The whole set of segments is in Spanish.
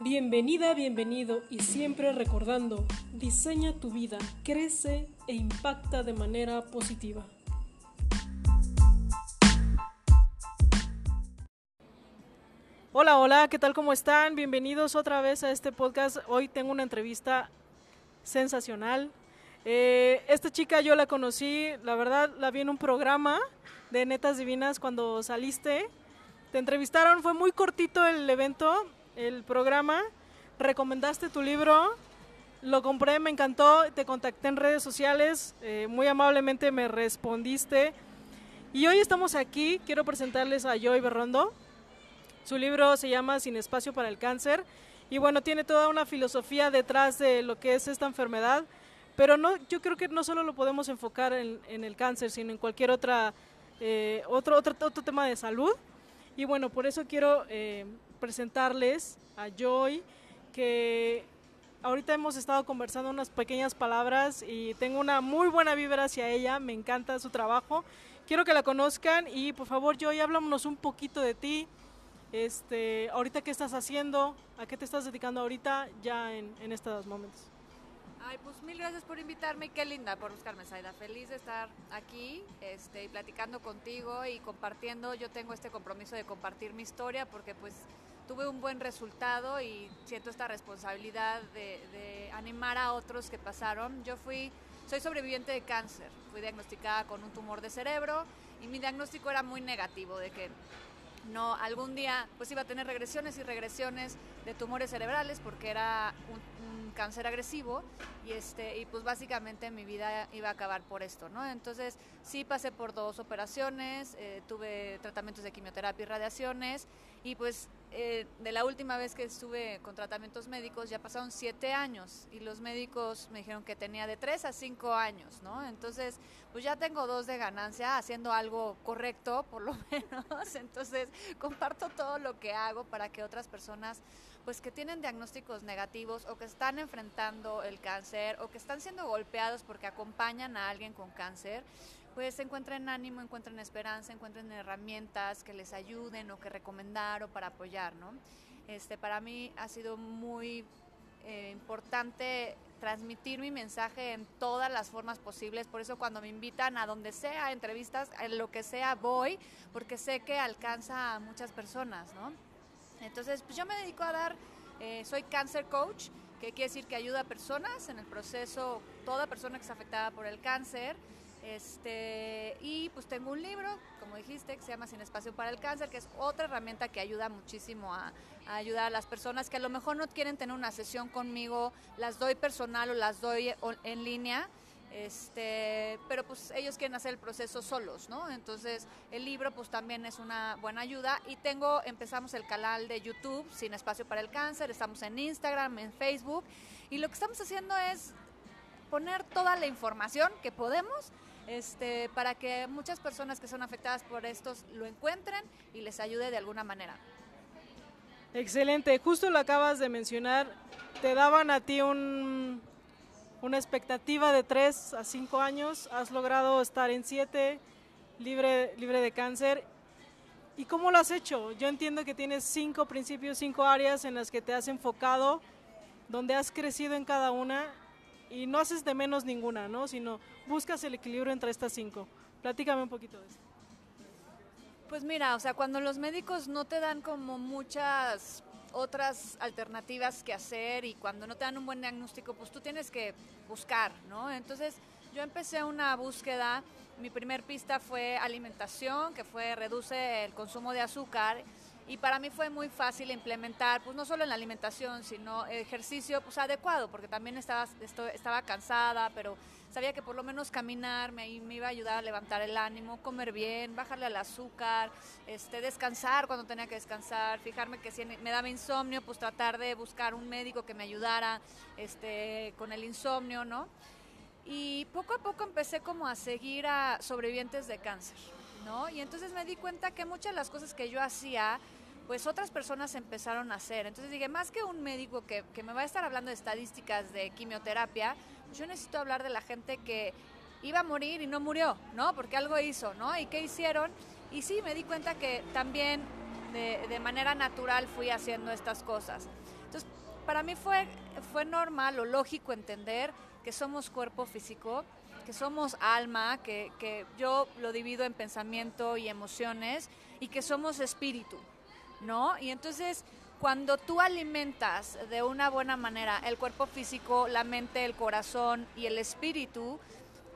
Bienvenida, bienvenido y siempre recordando, diseña tu vida, crece e impacta de manera positiva. Hola, hola, ¿qué tal? ¿Cómo están? Bienvenidos otra vez a este podcast. Hoy tengo una entrevista sensacional. Eh, esta chica yo la conocí, la verdad la vi en un programa de Netas Divinas cuando saliste. Te entrevistaron, fue muy cortito el evento, el programa. Recomendaste tu libro, lo compré, me encantó, te contacté en redes sociales, eh, muy amablemente me respondiste. Y hoy estamos aquí, quiero presentarles a Joy Berrondo. Su libro se llama Sin espacio para el cáncer y bueno, tiene toda una filosofía detrás de lo que es esta enfermedad, pero no, yo creo que no solo lo podemos enfocar en, el cáncer, sino en cualquier otra, eh, otro, otro, otro tema de salud. Y bueno, por eso quiero eh, presentarles a Joy, que ahorita hemos estado conversando unas pequeñas palabras y tengo una muy buena vibra hacia ella, me encanta su trabajo. Quiero que la conozcan y por favor Joy, háblanos un poquito de ti, este, ahorita qué estás haciendo, a qué te estás dedicando ahorita ya en, en estos momentos. Ay, pues mil gracias por invitarme qué linda por buscarme, Saida. Feliz de estar aquí este, y platicando contigo y compartiendo. Yo tengo este compromiso de compartir mi historia porque pues tuve un buen resultado y siento esta responsabilidad de, de animar a otros que pasaron. Yo fui, soy sobreviviente de cáncer, fui diagnosticada con un tumor de cerebro y mi diagnóstico era muy negativo, de que no algún día pues iba a tener regresiones y regresiones de tumores cerebrales porque era un, cáncer agresivo y este y pues básicamente mi vida iba a acabar por esto no entonces sí pasé por dos operaciones eh, tuve tratamientos de quimioterapia y radiaciones y pues eh, de la última vez que estuve con tratamientos médicos ya pasaron siete años y los médicos me dijeron que tenía de tres a cinco años, ¿no? Entonces, pues ya tengo dos de ganancia haciendo algo correcto, por lo menos. Entonces, comparto todo lo que hago para que otras personas, pues que tienen diagnósticos negativos o que están enfrentando el cáncer o que están siendo golpeados porque acompañan a alguien con cáncer, pues encuentren ánimo, encuentren esperanza, encuentren herramientas que les ayuden o que recomendar o para apoyar, ¿no? Este, para mí ha sido muy eh, importante transmitir mi mensaje en todas las formas posibles, por eso cuando me invitan a donde sea, entrevistas, en lo que sea, voy, porque sé que alcanza a muchas personas, ¿no? Entonces, pues yo me dedico a dar, eh, soy cancer coach, que quiere decir que ayuda a personas en el proceso, toda persona que está afectada por el cáncer, este, y pues tengo un libro, como dijiste, que se llama Sin Espacio para el Cáncer, que es otra herramienta que ayuda muchísimo a, ayudar a las personas que a lo mejor no quieren tener una sesión conmigo, las doy personal o las doy en línea. Este, pero pues ellos quieren hacer el proceso solos, ¿no? Entonces el libro pues también es una buena ayuda y tengo, empezamos el canal de YouTube Sin Espacio para el Cáncer, estamos en Instagram, en Facebook y lo que estamos haciendo es poner toda la información que podemos este, para que muchas personas que son afectadas por estos lo encuentren y les ayude de alguna manera. Excelente, justo lo acabas de mencionar, te daban a ti un, una expectativa de 3 a 5 años, has logrado estar en 7, libre, libre de cáncer. ¿Y cómo lo has hecho? Yo entiendo que tienes cinco principios, cinco áreas en las que te has enfocado, donde has crecido en cada una y no haces de menos ninguna, ¿no? Sino buscas el equilibrio entre estas cinco. Platícame un poquito de eso. Pues mira, o sea, cuando los médicos no te dan como muchas otras alternativas que hacer y cuando no te dan un buen diagnóstico, pues tú tienes que buscar, ¿no? Entonces yo empecé una búsqueda, mi primer pista fue alimentación, que fue reduce el consumo de azúcar y para mí fue muy fácil implementar, pues no solo en la alimentación, sino ejercicio pues adecuado, porque también estaba, estaba cansada, pero sabía que por lo menos caminar me, me, iba a ayudar a levantar el ánimo, comer bien, bajarle al azúcar, este, descansar cuando tenía que descansar, fijarme que si me daba insomnio, pues tratar de buscar un médico que me ayudara este, con el insomnio, ¿no? Y poco a poco empecé como a seguir a sobrevivientes de cáncer, ¿no? Y entonces me di cuenta que muchas de las cosas que yo hacía, pues otras personas empezaron a hacer. Entonces dije, más que un médico que, que me va a estar hablando de estadísticas de quimioterapia, yo necesito hablar de la gente que iba a morir y no murió, ¿no? Porque algo hizo, ¿no? ¿Y qué hicieron? Y sí, me di cuenta que también de, de manera natural fui haciendo estas cosas. Entonces, para mí fue, fue normal o lógico entender que somos cuerpo físico, que somos alma, que, que yo lo divido en pensamiento y emociones, y que somos espíritu, ¿no? Y entonces cuando tú alimentas de una buena manera el cuerpo físico, la mente, el corazón y el espíritu,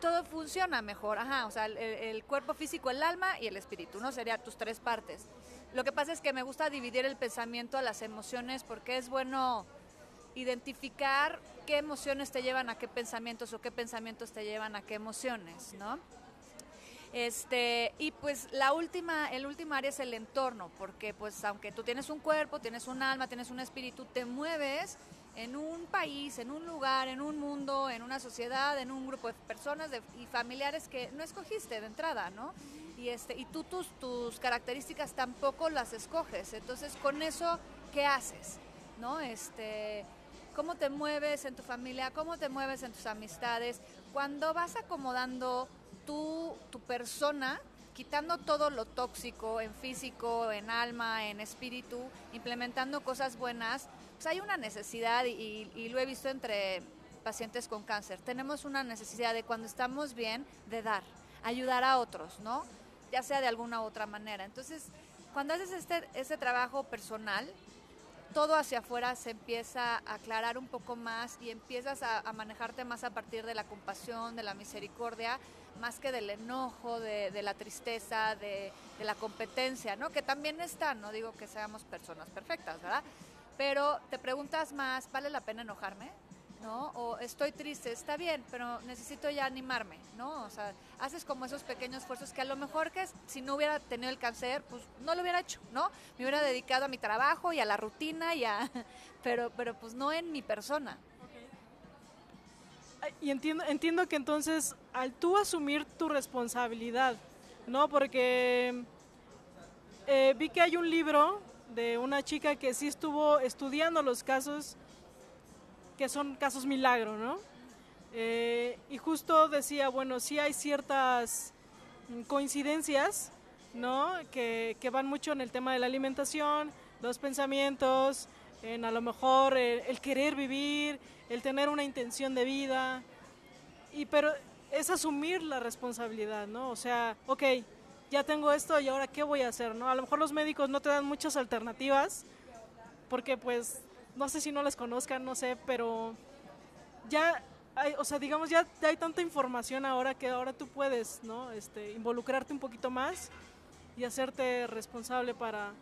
todo funciona mejor. Ajá, o sea, el, cuerpo físico, el alma y el espíritu, ¿no? Serían tus tres partes. Lo que pasa es que me gusta dividir el pensamiento a las emociones porque es bueno identificar qué emociones te llevan a qué pensamientos o qué pensamientos te llevan a qué emociones, ¿no? Este, y pues la última, el último área es el entorno, porque pues aunque tú tienes un cuerpo, tienes un alma, tienes un espíritu, te mueves en un país, en un lugar, en un mundo, en una sociedad, en un grupo de personas y familiares que no escogiste de entrada, ¿no? Y, este, y tú tus, tus características tampoco las escoges. Entonces, con eso, ¿qué haces? ¿No? Este, ¿Cómo te mueves en tu familia? ¿Cómo te mueves en tus amistades? Cuando vas acomodando tu, tu persona, quitando todo lo tóxico en físico, en alma, en espíritu, implementando cosas buenas, pues hay una necesidad y, y, lo he visto entre pacientes con cáncer. Tenemos una necesidad de cuando estamos bien, de dar, ayudar a otros, ¿no? Ya sea de alguna u otra manera. Entonces, cuando haces este, este trabajo personal, todo hacia afuera se empieza a aclarar un poco más y empiezas a, manejarte más a partir de la compasión, de la misericordia, más que del enojo, de, la tristeza, de, la competencia, ¿no? Que también está, no digo que seamos personas perfectas, ¿verdad? Pero te preguntas más, ¿vale la pena enojarme? ¿No? O estoy triste, está bien, pero necesito ya animarme, ¿no? O sea, haces como esos pequeños esfuerzos que a lo mejor que si no hubiera tenido el cáncer, pues no lo hubiera hecho, ¿no? Me hubiera dedicado a mi trabajo y a la rutina y a, pero, pero pues no en mi persona, y entiendo, entiendo que entonces al tú asumir tu responsabilidad, ¿no? Porque eh, vi que hay un libro de una chica que sí estuvo estudiando los casos que son casos milagro, ¿no? Eh, y justo decía, bueno, sí hay ciertas coincidencias, ¿no? Que, que, van mucho en el tema de la alimentación, los pensamientos, en a lo mejor el querer vivir, el tener una intención de vida, y pero es asumir la responsabilidad, ¿no? O sea, ok, ya tengo esto y ahora qué voy a hacer, ¿no? A lo mejor los médicos no te dan muchas alternativas, porque pues, no sé si no les conozcan, no sé, pero ya hay, o sea, digamos, ya, hay tanta información ahora que ahora tú puedes, ¿no? Este, involucrarte un poquito más y hacerte responsable para,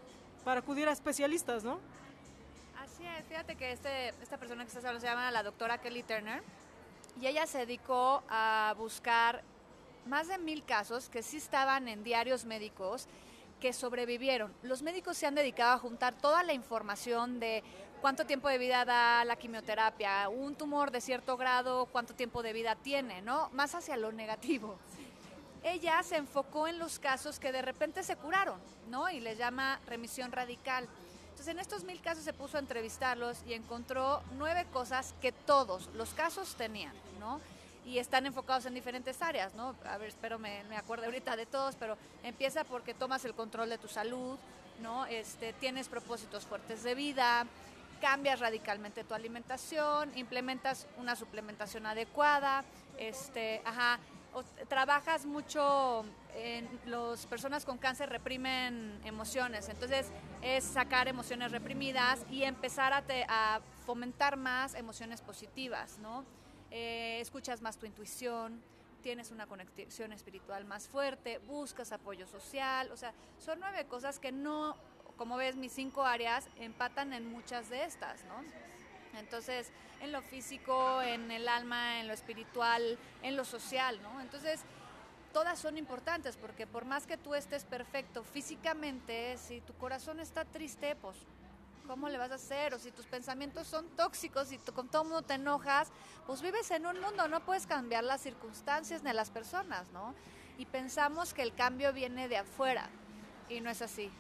para acudir a especialistas, ¿no? fíjate que este, esta persona que estás hablando se llama la doctora Kelly Turner y ella se dedicó a buscar más de mil casos que sí estaban en diarios médicos que sobrevivieron. Los médicos se han dedicado a juntar toda la información de cuánto tiempo de vida da la quimioterapia, un tumor de cierto grado, cuánto tiempo de vida tiene, ¿no? Más hacia lo negativo. Ella se enfocó en los casos que de repente se curaron, ¿no? Y les llama remisión radical. Entonces, en estos mil casos se puso a entrevistarlos y encontró nueve cosas que todos los casos tenían, ¿no? Y están enfocados en diferentes áreas, ¿no? A ver, espero me, me acuerde ahorita de todos, pero empieza porque tomas el control de tu salud, ¿no? Este, tienes propósitos fuertes de vida, cambias radicalmente tu alimentación, implementas una suplementación adecuada, este, ajá, trabajas mucho en las personas con cáncer reprimen emociones, entonces es sacar emociones reprimidas y empezar a, fomentar más emociones positivas, ¿no? Eh, escuchas más tu intuición, tienes una conexión espiritual más fuerte, buscas apoyo social, o sea, son nueve cosas que no, como ves, mis cinco áreas empatan en muchas de estas, ¿no? Entonces, en lo físico, en el alma, en lo espiritual, en lo social, ¿no? Entonces, todas son importantes porque por más que tú estés perfecto físicamente, si tu corazón está triste, pues ¿cómo le vas a hacer? O si tus pensamientos son tóxicos y con todo mundo te enojas, pues vives en un mundo, no puedes cambiar las circunstancias ni las personas, ¿no? Y pensamos que el cambio viene de afuera y no es así.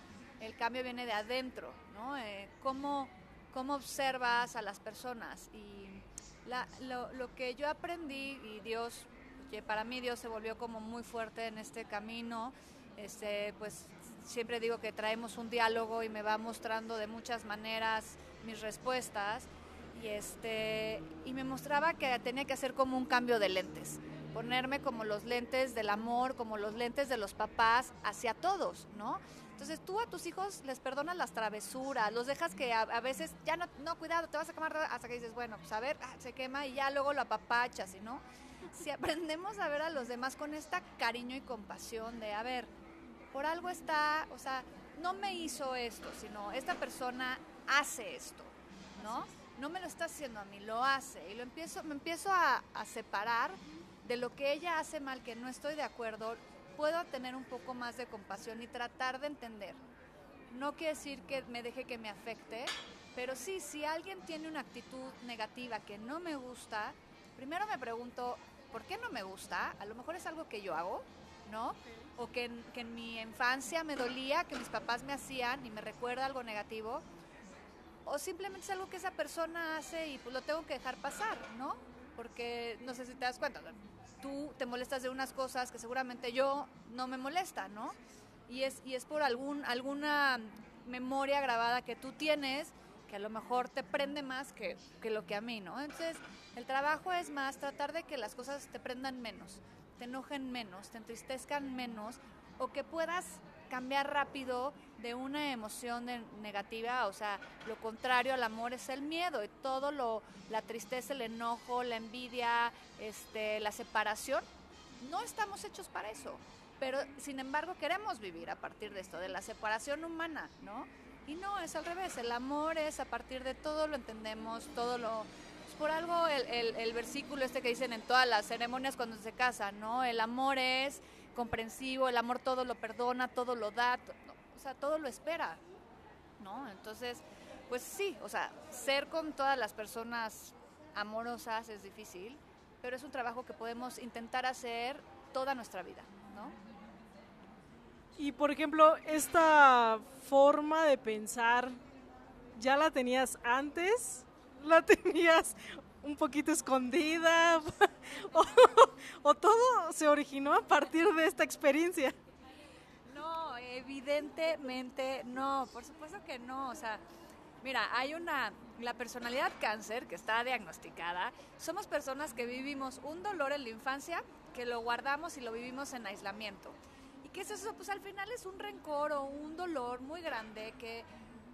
El cambio viene de adentro, ¿no? Eh, ¿cómo, cómo observas a las personas. Y lo, lo, que yo aprendí, y Dios, que para mí Dios se volvió como muy fuerte en este camino, este, pues siempre digo que traemos un diálogo y me va mostrando de muchas maneras mis respuestas y, este, y me mostraba que tenía que hacer como un cambio de lentes, ponerme como los lentes del amor, como los lentes de los papás hacia todos, ¿no? Entonces tú a tus hijos les perdonas las travesuras, los dejas que a, veces, ya no, no, cuidado, te vas a quemar hasta que dices, bueno, pues a ver, ah, se quema y ya luego lo apapachas, ¿no? Si aprendemos a ver a los demás con esta cariño y compasión de, a ver, por algo está, o sea, no me hizo esto, sino esta persona hace esto, ¿no? No me lo está haciendo a mí, lo hace. Y lo empiezo, me empiezo a, a separar de lo que ella hace mal, que no estoy de acuerdo, puedo tener un poco más de compasión y tratar de entender. No quiere decir que me deje que me afecte, pero sí, si alguien tiene una actitud negativa que no me gusta, primero me pregunto, ¿por qué no me gusta? A lo mejor es algo que yo hago, ¿no? O que, que en mi infancia me dolía, que mis papás me hacían y me recuerda algo negativo. O simplemente es algo que esa persona hace y pues lo tengo que dejar pasar, ¿no? Porque no sé si te das cuenta, tú te molestas de unas cosas que seguramente yo no me molesta, ¿no? Y es, y es por algún, alguna memoria grabada que tú tienes que a lo mejor te prende más que, que lo que a mí, ¿no? Entonces, el trabajo es más tratar de que las cosas te prendan menos, te enojen menos, te entristezcan menos o que puedas cambiar rápido de una emoción negativa, o sea, lo contrario al amor es el miedo y todo lo, la tristeza, el enojo, la envidia, este, la separación, no estamos hechos para eso. Pero sin embargo queremos vivir a partir de esto, de la separación humana, ¿no? Y no, es al revés, el amor es a partir de todo lo entendemos, todo lo... Pues por algo el, el, el versículo este que dicen en todas las ceremonias cuando se casan, ¿no? El amor es comprensivo, el amor todo lo perdona, todo lo da, o sea, todo lo espera, ¿no? Entonces, pues sí, o sea, ser con todas las personas amorosas es difícil, pero es un trabajo que podemos intentar hacer toda nuestra vida, ¿no? Y por ejemplo, esta forma de pensar, ¿ya la tenías antes? ¿La tenías un poquito escondida? ¿O, todo se originó a partir de esta experiencia? No, evidentemente no, por supuesto que no, o sea, mira, hay una, la personalidad cáncer que está diagnosticada, somos personas que vivimos un dolor en la infancia, que lo guardamos y lo vivimos en aislamiento. ¿Y qué es eso? Pues al final es un rencor o un dolor muy grande que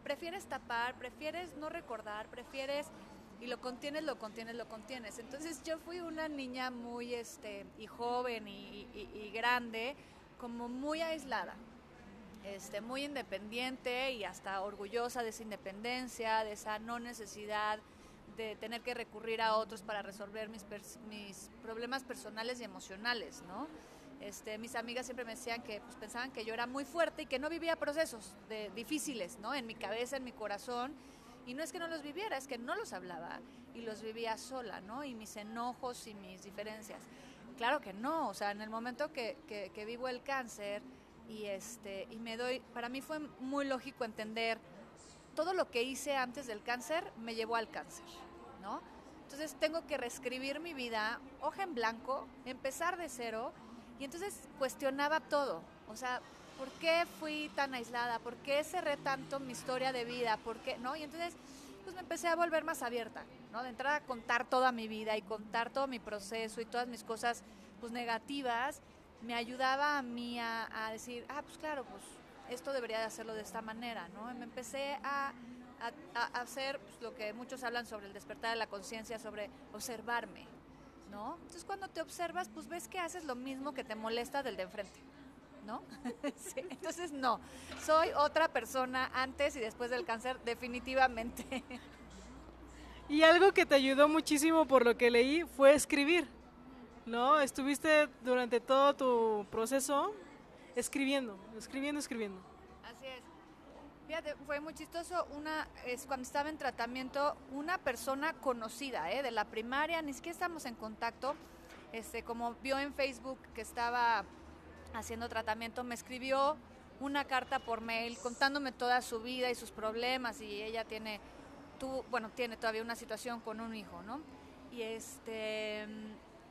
prefieres tapar, prefieres no recordar, prefieres y lo contienes, lo contienes, lo contienes. Entonces yo fui una niña muy, este, y joven y, y, grande, como muy aislada, este, muy independiente y hasta orgullosa de esa independencia, de esa no necesidad de tener que recurrir a otros para resolver mis, mis problemas personales y emocionales, ¿no? Este, mis amigas siempre me decían que pues, pensaban que yo era muy fuerte y que no vivía procesos de, difíciles, ¿no? En mi cabeza, en mi corazón y no es que no los viviera, es que no los hablaba y los vivía sola, ¿no? Y mis enojos y mis diferencias. Claro que no, o sea, en el momento que, que, vivo el cáncer y, este, y me doy, para mí fue muy lógico entender todo lo que hice antes del cáncer me llevó al cáncer, ¿no? Entonces tengo que reescribir mi vida, hoja en blanco, empezar de cero y entonces cuestionaba todo, o sea, ¿por qué fui tan aislada? ¿Por qué cerré tanto mi historia de vida? ¿Por qué? ¿No? Y entonces, pues me empecé a volver más abierta, ¿no? De entrada a contar toda mi vida y contar todo mi proceso y todas mis cosas, pues negativas, me ayudaba a mí a, decir, ah, pues claro, pues esto debería de hacerlo de esta manera, ¿no? Y me empecé a, a, hacer pues, lo que muchos hablan sobre el despertar de la conciencia, sobre observarme, ¿no? Entonces cuando te observas, pues ves que haces lo mismo que te molesta del de enfrente. ¿No? entonces no, soy otra persona antes y después del cáncer, definitivamente. Y algo que te ayudó muchísimo por lo que leí fue escribir, ¿no? Estuviste durante todo tu proceso escribiendo, escribiendo, escribiendo. Así es. Fíjate, fue muy chistoso. Una, es cuando estaba en tratamiento, una persona conocida, ¿eh? De la primaria, ni siquiera estamos en contacto, este, como vio en Facebook que estaba haciendo tratamiento, me escribió una carta por mail contándome toda su vida y sus problemas y ella tiene, bueno, tiene todavía una situación con un hijo, ¿no? Y este,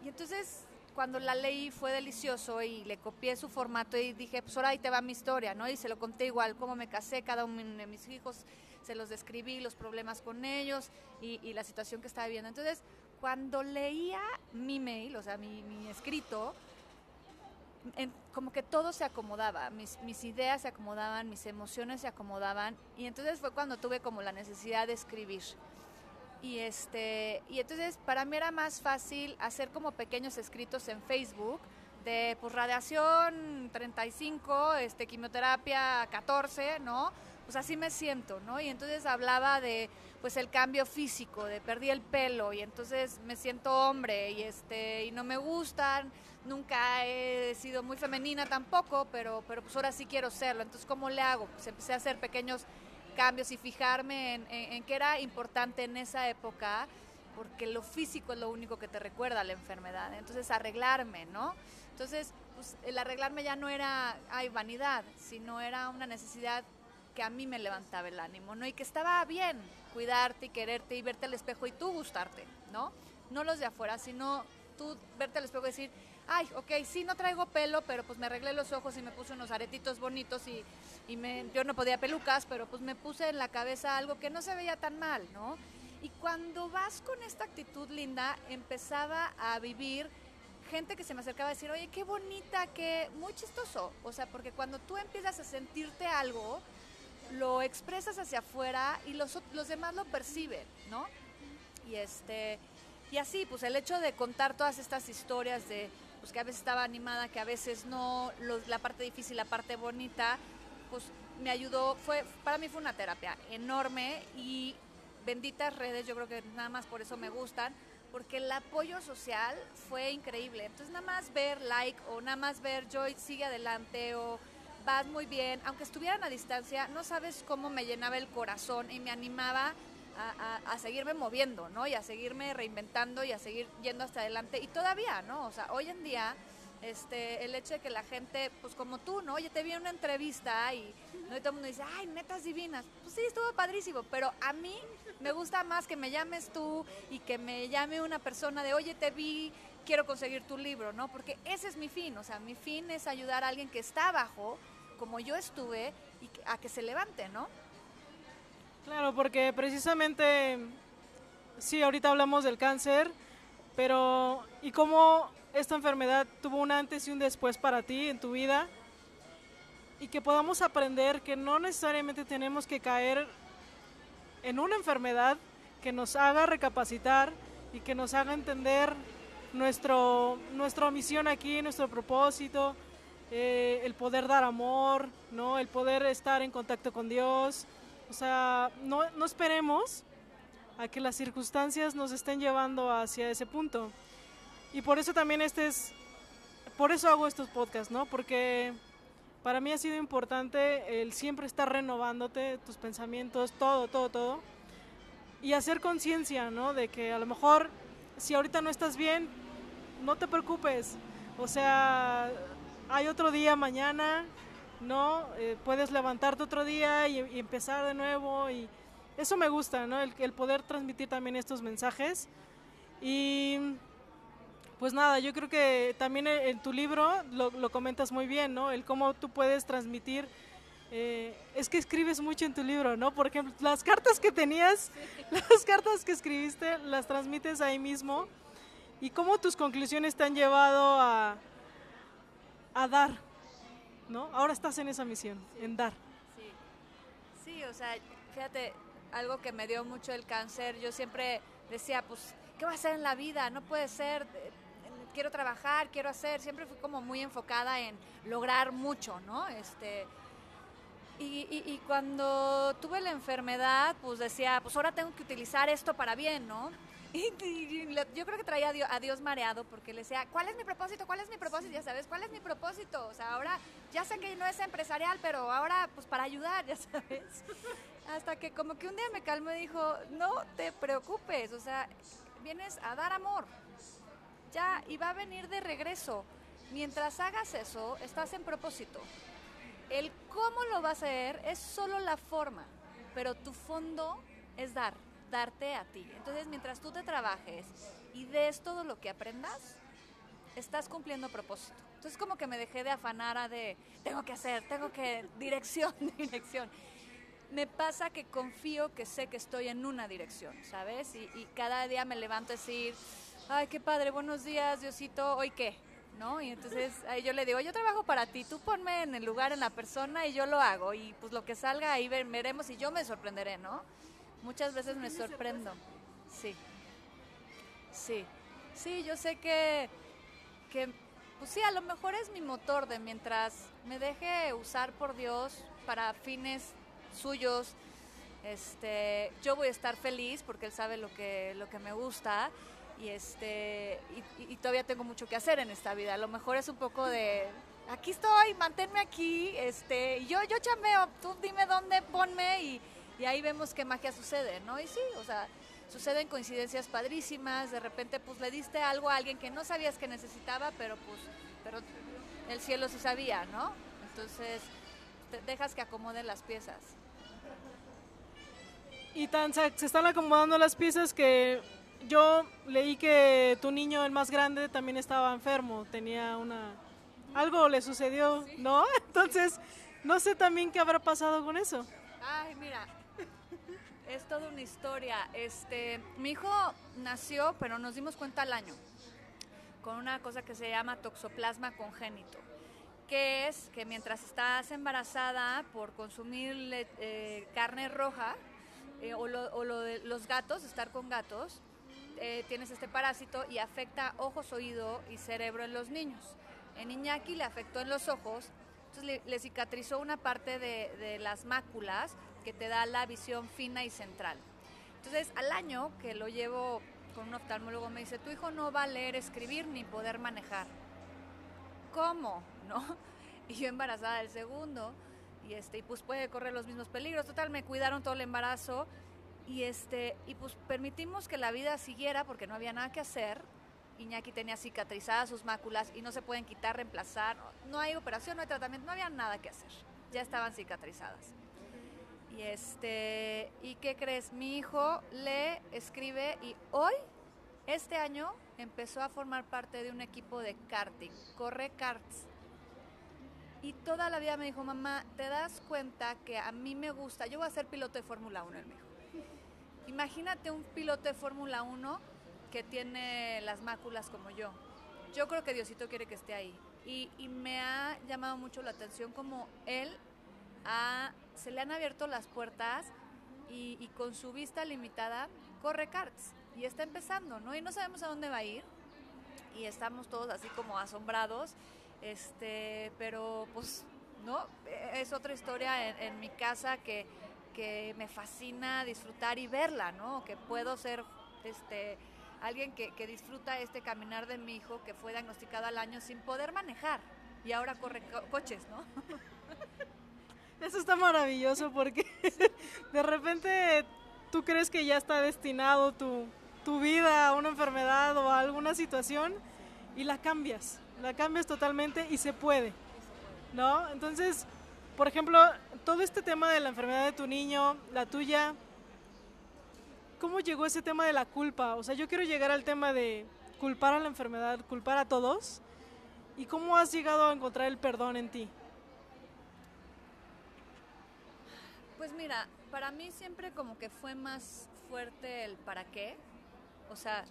y entonces cuando la leí fue delicioso y le copié su formato y dije, pues ahora ahí te va mi historia, ¿no? Y se lo conté igual, cómo me casé, cada uno de mis hijos, se los describí, los problemas con ellos y, la situación que estaba viviendo. Entonces, cuando leía mi mail, o sea, mi escrito, en, como que todo se acomodaba, mis, mis ideas se acomodaban, mis emociones se acomodaban y entonces fue cuando tuve como la necesidad de escribir. Y, este, y entonces para mí era más fácil hacer como pequeños escritos en Facebook de pues radiación 35, este, quimioterapia 14, ¿no? Pues así me siento, ¿no? Y entonces hablaba de pues el cambio físico, de perdí el pelo y entonces me siento hombre y este y no me gustan, nunca he sido muy femenina tampoco, pero pero pues ahora sí quiero serlo. Entonces, ¿cómo le hago? Pues empecé a hacer pequeños cambios y fijarme en, qué era importante en esa época, porque lo físico es lo único que te recuerda la enfermedad. Entonces, arreglarme, ¿no? Entonces, pues, el arreglarme ya no era, ay, vanidad, sino era una necesidad que a mí me levantaba el ánimo, ¿no? Y que estaba bien cuidarte y quererte y verte al espejo y tú gustarte, ¿no? No los de afuera, sino tú verte al espejo y decir, ay, ok, sí, no traigo pelo, pero pues me arreglé los ojos y me puse unos aretitos bonitos y, y yo no podía pelucas, pero pues me puse en la cabeza algo que no se veía tan mal, ¿no? Y cuando vas con esta actitud linda, empezaba a vivir gente que se me acercaba a decir, oye, qué bonita, qué muy chistoso. O sea, porque cuando tú empiezas a sentirte algo, lo expresas hacia afuera y los, los demás lo perciben, ¿no? Y este y así, pues el hecho de contar todas estas historias de pues que a veces estaba animada, que a veces no, la parte difícil, la parte bonita, pues me ayudó, fue para mí fue una terapia enorme y benditas redes, yo creo que nada más por eso me gustan, porque el apoyo social fue increíble. Entonces nada más ver like o nada más ver Joy sigue adelante o vas muy bien, aunque estuvieran a distancia, no sabes cómo me llenaba el corazón y me animaba a, seguirme moviendo, ¿no? Y a seguirme reinventando y a seguir yendo hasta adelante. Y todavía, ¿no? O sea, hoy en día, este, el hecho de que la gente, pues como tú, ¿no? Oye, te vi en una entrevista y, ¿no? todo el mundo dice, ay, netas divinas. Pues sí, estuvo padrísimo, pero a mí me gusta más que me llames tú y que me llame una persona de, oye, te vi, quiero conseguir tu libro, ¿no? Porque ese es mi fin, o sea, mi fin es ayudar a alguien que está abajo como yo estuve y a que se levante, ¿no? Claro, porque precisamente, sí, ahorita hablamos del cáncer, pero ¿y cómo esta enfermedad tuvo un antes y un después para ti en tu vida? Y que podamos aprender que no necesariamente tenemos que caer en una enfermedad que nos haga recapacitar y que nos haga entender nuestro, nuestra misión aquí, nuestro propósito, eh, el poder dar amor, ¿no? el poder estar en contacto con Dios. O sea, no, no esperemos a que las circunstancias nos estén llevando hacia ese punto. Y por eso también este es, por eso hago estos podcasts, ¿no? Porque para mí ha sido importante el siempre estar renovándote, tus pensamientos, todo, todo, todo. Y hacer conciencia, ¿no? De que a lo mejor si ahorita no estás bien, no te preocupes. O sea, hay otro día mañana, ¿no? Eh, puedes levantarte otro día y, y, empezar de nuevo y eso me gusta, ¿no? El, el, poder transmitir también estos mensajes y pues nada, yo creo que también en tu libro lo, lo comentas muy bien, ¿no? El cómo tú puedes transmitir eh, es que escribes mucho en tu libro, ¿no? Por ejemplo, las cartas que tenías, las cartas que escribiste, las transmites ahí mismo y cómo tus conclusiones te han llevado a, a dar, ¿no? Ahora estás en esa misión, en dar. Sí. sí, o sea, fíjate, algo que me dio mucho el cáncer, yo siempre decía, pues, ¿qué va a hacer en la vida? No puede ser, quiero trabajar, quiero hacer, siempre fui como muy enfocada en lograr mucho, ¿no? Este, y, y, y, cuando tuve la enfermedad, pues decía, pues ahora tengo que utilizar esto para bien, ¿no? Yo creo que traía a Dios, a Dios, mareado porque le decía, ¿cuál es mi propósito? ¿Cuál es mi propósito? Ya sabes, ¿cuál es mi propósito? O sea, ahora ya sé que no es empresarial, pero ahora pues para ayudar, ya sabes. Hasta que como que un día me calmó y dijo, no te preocupes, o sea, vienes a dar amor. Ya, y va a venir de regreso. Mientras hagas eso, estás en propósito. El cómo lo vas a hacer es solo la forma, pero tu fondo es dar, darte a ti. Entonces, mientras tú te trabajes y des todo lo que aprendas, estás cumpliendo propósito. Entonces como que me dejé de afanar a de, tengo que hacer, tengo que, dirección, dirección. Me pasa que confío que sé que estoy en una dirección, ¿sabes? Y, y cada día me levanto a decir, ay, qué padre, buenos días, Diosito, ¿hoy qué? ¿No? Y entonces ahí yo le digo, yo trabajo para ti, tú ponme en el lugar, en la persona y yo lo hago. Y pues lo que salga ahí veremos y yo me sorprenderé, ¿no? Muchas veces me sorprendo. Sí. Sí. Sí, yo sé que, que, pues sí, a lo mejor es mi motor de mientras me deje usar por Dios para fines suyos, este, yo voy a estar feliz porque Él sabe lo que, lo que me gusta y, este, y, todavía tengo mucho que hacer en esta vida. A lo mejor es un poco de, aquí estoy, manténme aquí, este, yo, yo chameo, tú dime dónde, ponme y, y ahí vemos qué magia sucede, ¿no? Y sí, o sea, suceden coincidencias padrísimas, de repente pues le diste algo a alguien que no sabías que necesitaba, pero pues, pero el cielo sí sabía, ¿no? Entonces, te dejas que acomoden las piezas. Y tan se están acomodando las piezas que yo leí que tu niño, el más grande, también estaba enfermo, tenía una... Algo le sucedió, ¿no? Entonces, no sé también qué habrá pasado con eso. Ay, mira, es toda una historia. Este, mi hijo nació, pero nos dimos cuenta al año, con una cosa que se llama toxoplasma congénito, que es que mientras estás embarazada por consumir eh, carne roja, eh, o, lo, de los gatos, estar con gatos, eh, tienes este parásito y afecta ojos, oído y cerebro en los niños. En Iñaki le afectó en los ojos, entonces le, cicatrizó una parte de, de las máculas que te da la visión fina y central. Entonces, al año que lo llevo con un oftalmólogo, me dice, tu hijo no va a leer, escribir ni poder manejar. ¿Cómo? ¿No? Y yo embarazada del segundo, y, este, y pues puede correr los mismos peligros. Total, me cuidaron todo el embarazo, y, este, y pues permitimos que la vida siguiera porque no había nada que hacer. Iñaki tenía cicatrizadas sus máculas y no se pueden quitar, reemplazar. No hay operación, no hay tratamiento, no había nada que hacer. Ya estaban cicatrizadas. Y este, ¿y qué crees? Mi hijo lee, escribe y hoy, este año, empezó a formar parte de un equipo de karting, corre karts. Y toda la vida me dijo, mamá, ¿te das cuenta que a mí me gusta? Yo voy a ser piloto de Fórmula 1, él me dijo. Imagínate un piloto de Fórmula 1 que tiene las máculas como yo. Yo creo que Diosito quiere que esté ahí. Y, y me ha llamado mucho la atención como él se le han abierto las puertas y, con su vista limitada corre karts y está empezando, ¿no? Y no sabemos a dónde va a ir y estamos todos así como asombrados, este, pero pues, ¿no? Es otra historia en, mi casa que, que, me fascina disfrutar y verla, ¿no? Que puedo ser, este, alguien que, que disfruta este caminar de mi hijo que fue diagnosticado al año sin poder manejar y ahora corre coches, ¿no? Eso está maravilloso porque de repente tú crees que ya está destinado tu, tu vida a una enfermedad o a alguna situación y la cambias, la cambias totalmente y se puede, ¿no? Entonces, por ejemplo, todo este tema de la enfermedad de tu niño, la tuya, ¿cómo llegó ese tema de la culpa? O sea, yo quiero llegar al tema de culpar a la enfermedad, culpar a todos, y cómo has llegado a encontrar el perdón en ti. Pues mira, para mí siempre como que fue más fuerte el para qué. O sea,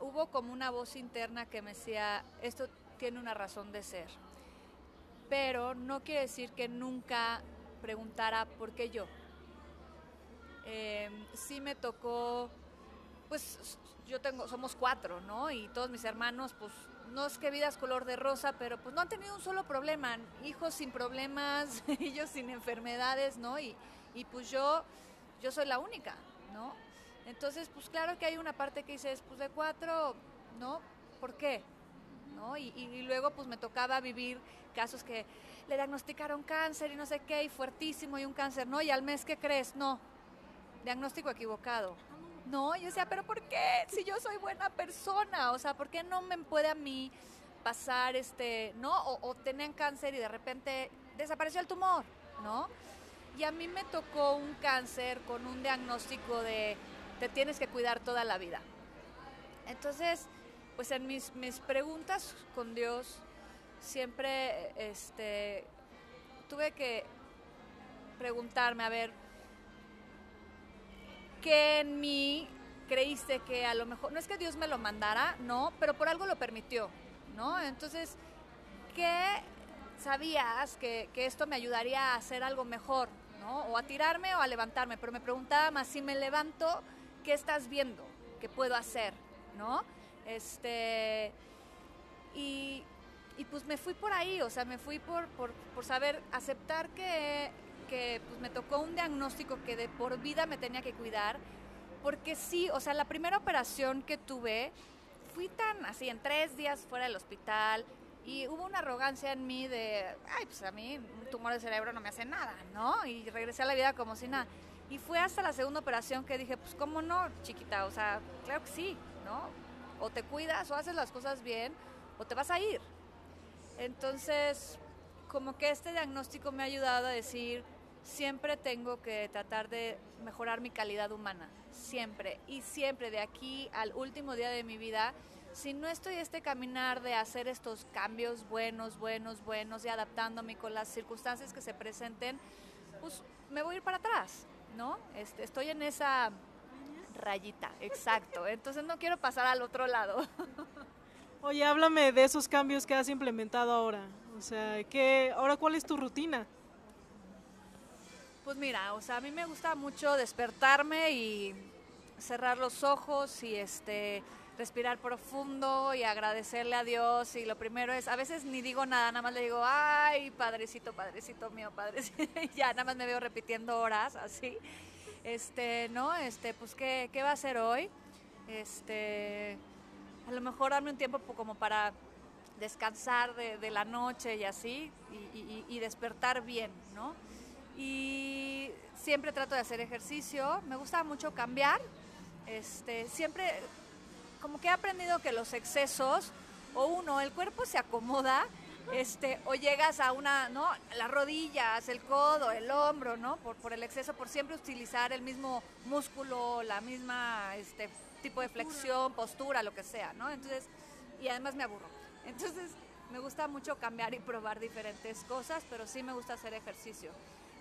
hubo como una voz interna que me decía, esto tiene una razón de ser. Pero no quiere decir que nunca preguntara por qué yo. Em, sí me tocó, pues yo tengo, somos cuatro, ¿no? Y todos mis hermanos, pues no es que vidas color de rosa, pero pues no han tenido un solo problema, hijos sin problemas, ellos sin enfermedades, ¿no? Y, y pues yo, yo soy la única, ¿no? Entonces, pues claro que hay una parte que dices, pues de cuatro, ¿no? ¿Por qué? ¿No? Y, y, luego pues me tocaba vivir casos que le diagnosticaron cáncer y no sé qué, y fuertísimo y un cáncer, ¿no? Y al mes, ¿qué crees? No, diagnóstico equivocado. No, yo decía, pero ¿por qué? Si yo soy buena persona, o sea, ¿por qué no me puede a mí pasar este, ¿no? O, tenían cáncer y de repente desapareció el tumor, ¿no? Y a mí me tocó un cáncer con un diagnóstico de te tienes que cuidar toda la vida. Entonces, pues en mis, mis preguntas con Dios siempre este, tuve que preguntarme, a ver, ¿qué en mí creíste que a lo mejor, no es que Dios me lo mandara, no, pero por algo lo permitió, ¿no? Entonces, ¿qué sabías que, que esto me ayudaría a hacer algo mejor, ¿no? O a tirarme o a levantarme, pero me preguntaba más, si me levanto, ¿qué estás viendo que puedo hacer, ¿no? Este, y, y pues me fui por ahí, o sea, me fui por, por, por saber aceptar que, que pues me tocó un diagnóstico que de por vida me tenía que cuidar, porque sí, o sea, la primera operación que tuve, fui tan así, en tres días fuera del hospital, y hubo una arrogancia en mí de, ay, pues a mí un tumor de cerebro no me hace nada, ¿no? Y regresé a la vida como si nada. Y fue hasta la segunda operación que dije, pues cómo no, chiquita, o sea, claro que sí, ¿no? O te cuidas o haces las cosas bien o te vas a ir. Entonces, como que este diagnóstico me ha ayudado a decir, siempre tengo que tratar de mejorar mi calidad humana, siempre. Y siempre, de aquí al último día de mi vida, si no estoy este caminar de hacer estos cambios buenos, buenos, buenos y adaptándome con las circunstancias que se presenten, pues me voy a ir para atrás, ¿no? Este, estoy en esa rayita, exacto. Entonces no quiero pasar al otro lado. Oye, háblame de esos cambios que has implementado ahora. O sea, ¿qué, ahora cuál es tu rutina? Pues mira, o sea, a mí me gusta mucho despertarme y cerrar los ojos y este respirar profundo y agradecerle a Dios y lo primero es, a veces ni digo nada, nada más le digo, ay, padrecito, padrecito mío, padrecito, y ya nada más me veo repitiendo horas así. Este, ¿no? Este, pues ¿qué, qué va a hacer hoy? Este, a lo mejor darme un tiempo como para descansar de, de la noche y así, y, y, y, despertar bien, ¿no? Y siempre trato de hacer ejercicio, me gusta mucho cambiar, este, siempre como que he aprendido que los excesos, o uno, el cuerpo se acomoda, este, o llegas a una, ¿no? Las rodillas, el codo, el hombro, ¿no? Por, por el exceso, por siempre utilizar el mismo músculo, la misma este, tipo de flexión, postura, lo que sea, ¿no? Entonces, y además me aburro. Entonces, me gusta mucho cambiar y probar diferentes cosas, pero sí me gusta hacer ejercicio.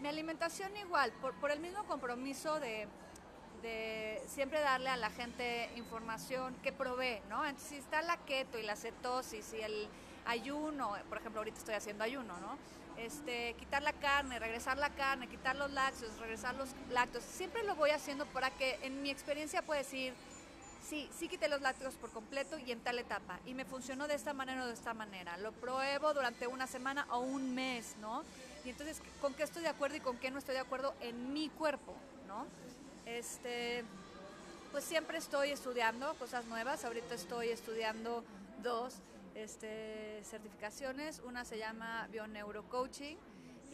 Mi alimentación igual, por, el mismo compromiso de, de siempre darle a la gente información que provee, ¿no? Entonces, si está la keto y la cetosis y el ayuno, por ejemplo, ahorita estoy haciendo ayuno, ¿no? Este, quitar la carne, regresar la carne, quitar los lácteos, regresar los lácteos, siempre lo voy haciendo para que en mi experiencia pueda decir, sí, sí quité los lácteos por completo y en tal etapa, y me funcionó de esta manera o de esta manera, lo pruebo durante una semana o un mes, ¿no? Y entonces, ¿con qué estoy de acuerdo y con qué no estoy de acuerdo en mi cuerpo, ¿no? Este, pues siempre estoy estudiando cosas nuevas. Ahorita estoy estudiando dos este, certificaciones. Una se llama Bioneurocoaching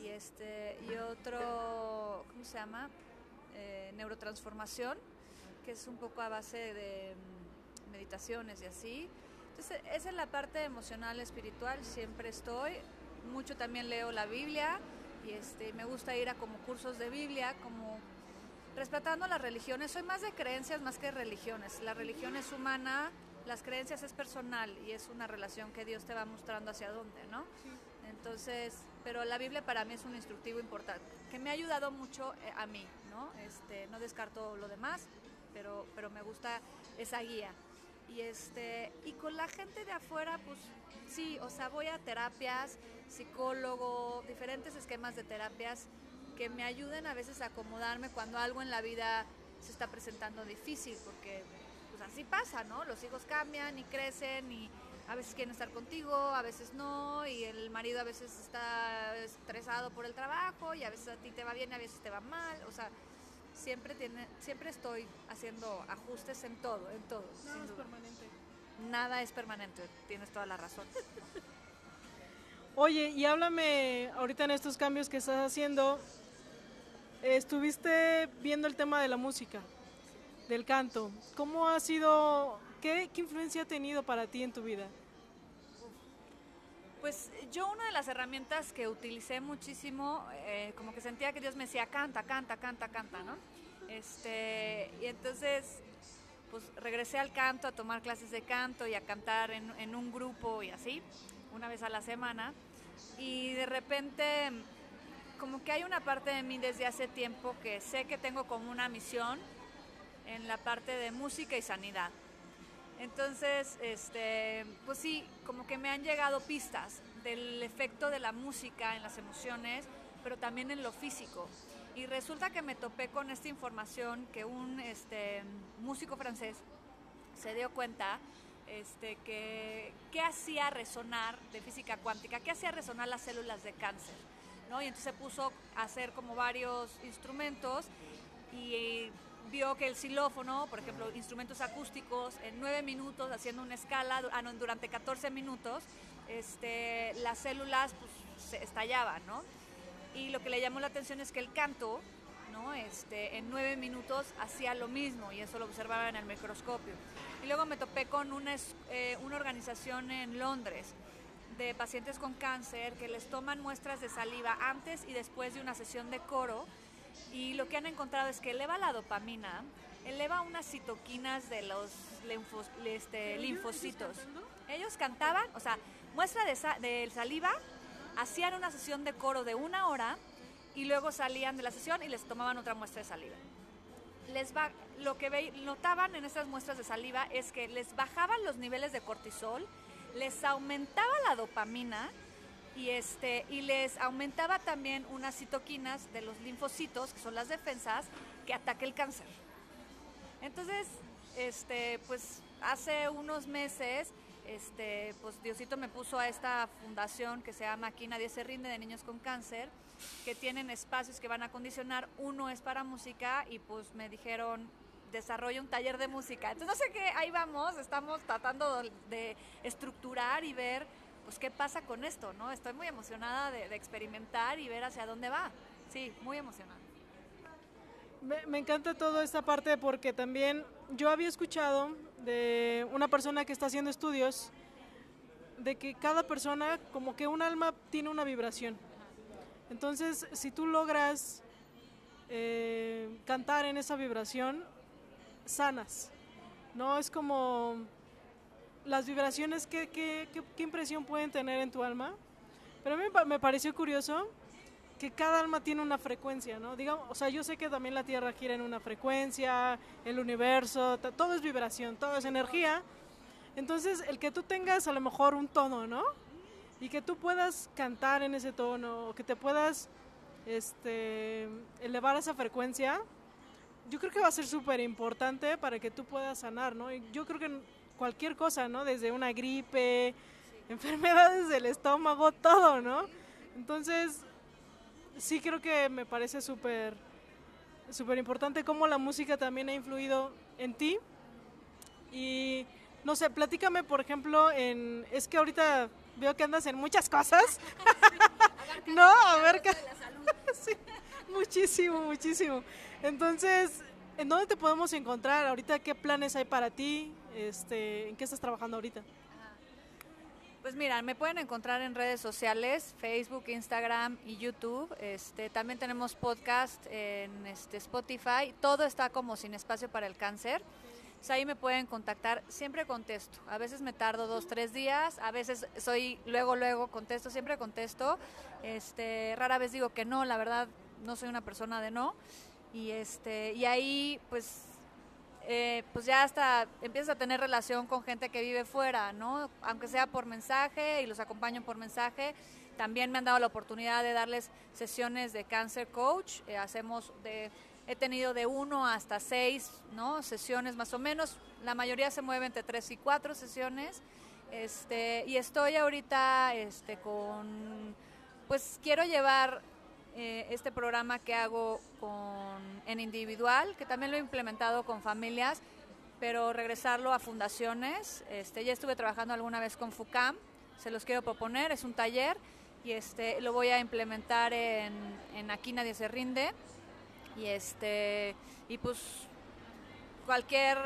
y, este, y otro, ¿cómo se llama? Eh, neurotransformación, que es un poco a base de mm, meditaciones y así. Entonces, esa es la parte emocional, espiritual. Siempre estoy. Mucho también leo la Biblia y este, me gusta ir a como cursos de Biblia, como respetando las religiones, soy más de creencias más que religiones. La religión es humana, las creencias es personal y es una relación que Dios te va mostrando hacia dónde, ¿no? Sí. Entonces, pero la Biblia para mí es un instructivo importante, que me ha ayudado mucho eh, a mí, ¿no? Este, no descarto lo demás, pero, pero me gusta esa guía. Y, este, y con la gente de afuera, pues sí, o sea, voy a terapias, psicólogo, diferentes esquemas de terapias que me ayuden a veces a acomodarme cuando algo en la vida se está presentando difícil, porque pues así pasa, ¿no? Los hijos cambian y crecen y a veces quieren estar contigo, a veces no, y el marido a veces está estresado por el trabajo y a veces a ti te va bien a veces te va mal, o sea, siempre tiene siempre estoy haciendo ajustes en todo, en todo. Nada es permanente. Nada es permanente, tienes toda la razón. Oye, y háblame ahorita en estos cambios que estás haciendo, estuviste viendo el tema de la música, del canto. ¿Cómo ha sido, qué, qué, influencia ha tenido para ti en tu vida? Pues yo una de las herramientas que utilicé muchísimo, eh, como que sentía que Dios me decía, canta, canta, canta, canta, ¿no? Este, y entonces pues regresé al canto, a tomar clases de canto y a cantar en, en un grupo y así, una vez a la semana. Y de repente, como que hay una parte de mí desde hace tiempo que sé que tengo como una misión en la parte de música y sanidad. Entonces, este, pues sí, como que me han llegado pistas del efecto de la música en las emociones, pero también en lo físico. Y resulta que me topé con esta información que un este, músico francés se dio cuenta este, que, que hacía resonar de física cuántica, que hacía resonar las células de cáncer. ¿no? Y entonces se puso a hacer como varios instrumentos y vio que el xilófono, por ejemplo, instrumentos acústicos, en nueve minutos, haciendo una escala, ah, no, durante 14 minutos, este, las células pues, se estallaban, ¿no? Y lo que le llamó la atención es que el canto, ¿no? Este, en nueve minutos hacía lo mismo y eso lo observaba en el microscopio. Y luego me topé con una, eh, una organización en Londres de pacientes con cáncer que les toman muestras de saliva antes y después de una sesión de coro y lo que han encontrado es que eleva la dopamina, eleva unas citoquinas de los este, linfocitos. Ellos cantaban, o sea, muestra de, de saliva, hacían una sesión de coro de una hora y luego salían de la sesión y les tomaban otra muestra de saliva. Les va, lo que ve, notaban en estas muestras de saliva es que les bajaban los niveles de cortisol, les aumentaba la dopamina y, este, y les aumentaba también unas citoquinas de los linfocitos, que son las defensas, que ataque el cáncer. Entonces, este, pues hace unos meses, este, pues Diosito me puso a esta fundación que se llama Aquí Nadie se rinde de niños con cáncer, que tienen espacios que van a condicionar. Uno es para música y pues me dijeron, desarrolla un taller de música. Entonces, no sé qué, ahí vamos, estamos tratando de estructurar y ver pues qué pasa con esto, ¿no? Estoy muy emocionada de, experimentar y ver hacia dónde va. Sí, muy emocionada. Me, encanta toda esta parte porque también yo había escuchado de una persona que está haciendo estudios de que cada persona, como que un alma tiene una vibración. Entonces, si tú logras eh, cantar en esa vibración, sanas. No es como las vibraciones, ¿qué, qué, qué, impresión pueden tener en tu alma? Pero a mí me pareció curioso que cada alma tiene una frecuencia, ¿no? Digamos, o sea, yo sé que también la Tierra gira en una frecuencia, el universo, todo es vibración, todo es energía. Entonces, el que tú tengas a lo mejor un tono, ¿no? Y que tú puedas cantar en ese tono, o que te puedas este, elevar esa frecuencia, yo creo que va a ser súper importante para que tú puedas sanar, ¿no? Yo creo que cualquier cosa, ¿no? Desde una gripe, enfermedades del estómago, todo, ¿no? Entonces, sí creo que me parece súper súper importante cómo la música también ha influido en ti. Y no sé, platícame, por ejemplo, en es que ahorita veo que andas en muchas cosas. no, a ver sí, muchísimo, muchísimo. Entonces, ¿en dónde te podemos encontrar? Ahorita qué planes hay para ti? Este, ¿En qué estás trabajando ahorita? Pues mira, me pueden encontrar en redes sociales, Facebook, Instagram y YouTube. Este, también tenemos podcast en este, Spotify. Todo está como sin espacio para el cáncer. ahí me pueden contactar, siempre contesto. A veces me tardo dos, tres días, a veces soy luego, luego contesto, siempre contesto. Este, rara vez digo que no, la verdad no soy una persona de no. Y, este, y ahí pues eh, pues ya hasta empiezas a tener relación con gente que vive fuera, ¿no? Aunque sea por mensaje y los acompaño por mensaje. También me han dado la oportunidad de darles sesiones de Cancer Coach. Eh, hacemos de, he tenido de uno hasta seis, ¿no? Sesiones más o menos. La mayoría se mueve entre tres y cuatro sesiones. Este, y estoy ahorita este, con, pues quiero llevar eh, este programa que hago con, en individual, que también lo he implementado con familias, pero regresarlo a fundaciones. Este, ya estuve trabajando alguna vez con FUCAM, se los quiero proponer, es un taller y este, lo voy a implementar en, en Aquí Nadie Se Rinde. Y, este, y pues cualquier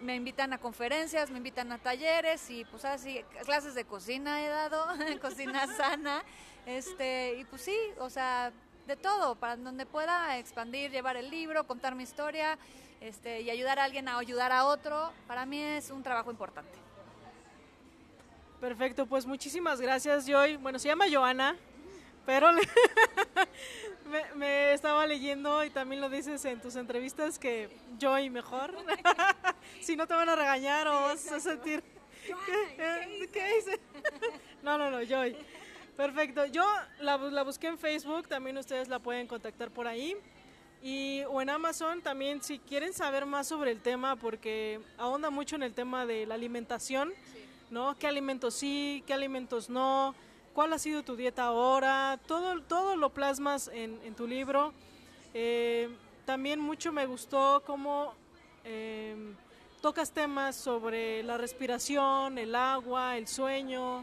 me invitan a conferencias, me invitan a talleres y pues así clases de cocina he dado, cocina sana. Este, y pues sí, o sea, de todo, para donde pueda expandir, llevar el libro, contar mi historia este, y ayudar a alguien a ayudar a otro, para mí es un trabajo importante. Perfecto, pues muchísimas gracias, Joy. Bueno, se llama Joana, pero me, me, estaba leyendo y también lo dices en tus entrevistas que Joy mejor. si no te van a regañar o vas a sentir... ¿Qué, ¿Qué dice? no, no, no, Joy. Perfecto. Yo la, la, busqué en Facebook, también ustedes la pueden contactar por ahí. Y, o en Amazon también, si quieren saber más sobre el tema, porque ahonda mucho en el tema de la alimentación, ¿no? ¿Qué alimentos sí, qué alimentos no? ¿Cuál ha sido tu dieta ahora? Todo, todo lo plasmas en, en tu libro. Eh, también mucho me gustó cómo eh, tocas temas sobre la respiración, el agua, el sueño,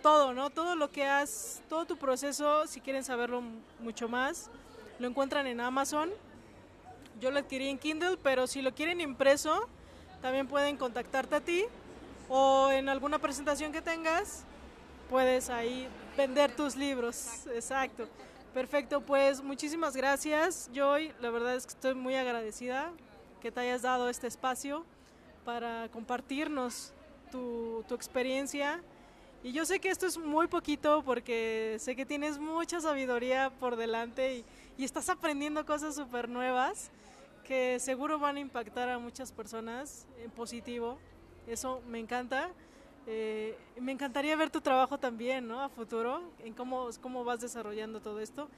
todo, ¿no? Todo lo que has, todo tu proceso, si quieren saberlo mucho más, lo encuentran en Amazon. Yo lo adquirí en Kindle, pero si lo quieren impreso, también pueden contactarte a ti o en alguna presentación que tengas, puedes ahí vender tus libros. Exacto. Perfecto, pues muchísimas gracias, Joy. La verdad es que estoy muy agradecida que te hayas dado este espacio para compartirnos tu, tu experiencia y yo sé que esto es muy poquito porque sé que tienes mucha sabiduría por delante y, y estás aprendiendo cosas súper nuevas que seguro van a impactar a muchas personas en positivo. Eso me encanta. Eh, me encantaría ver tu trabajo también, ¿no? A futuro, en cómo, cómo vas desarrollando todo esto.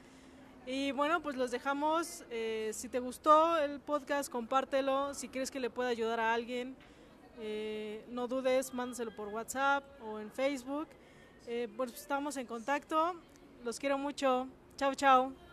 Y bueno, pues los dejamos. Eh, si te gustó el podcast, compártelo. Si quieres que le pueda ayudar a alguien, eh, no dudes, mándaselo por WhatsApp o en Facebook. Eh, pues estamos en contacto. Los quiero mucho. Chao, chao.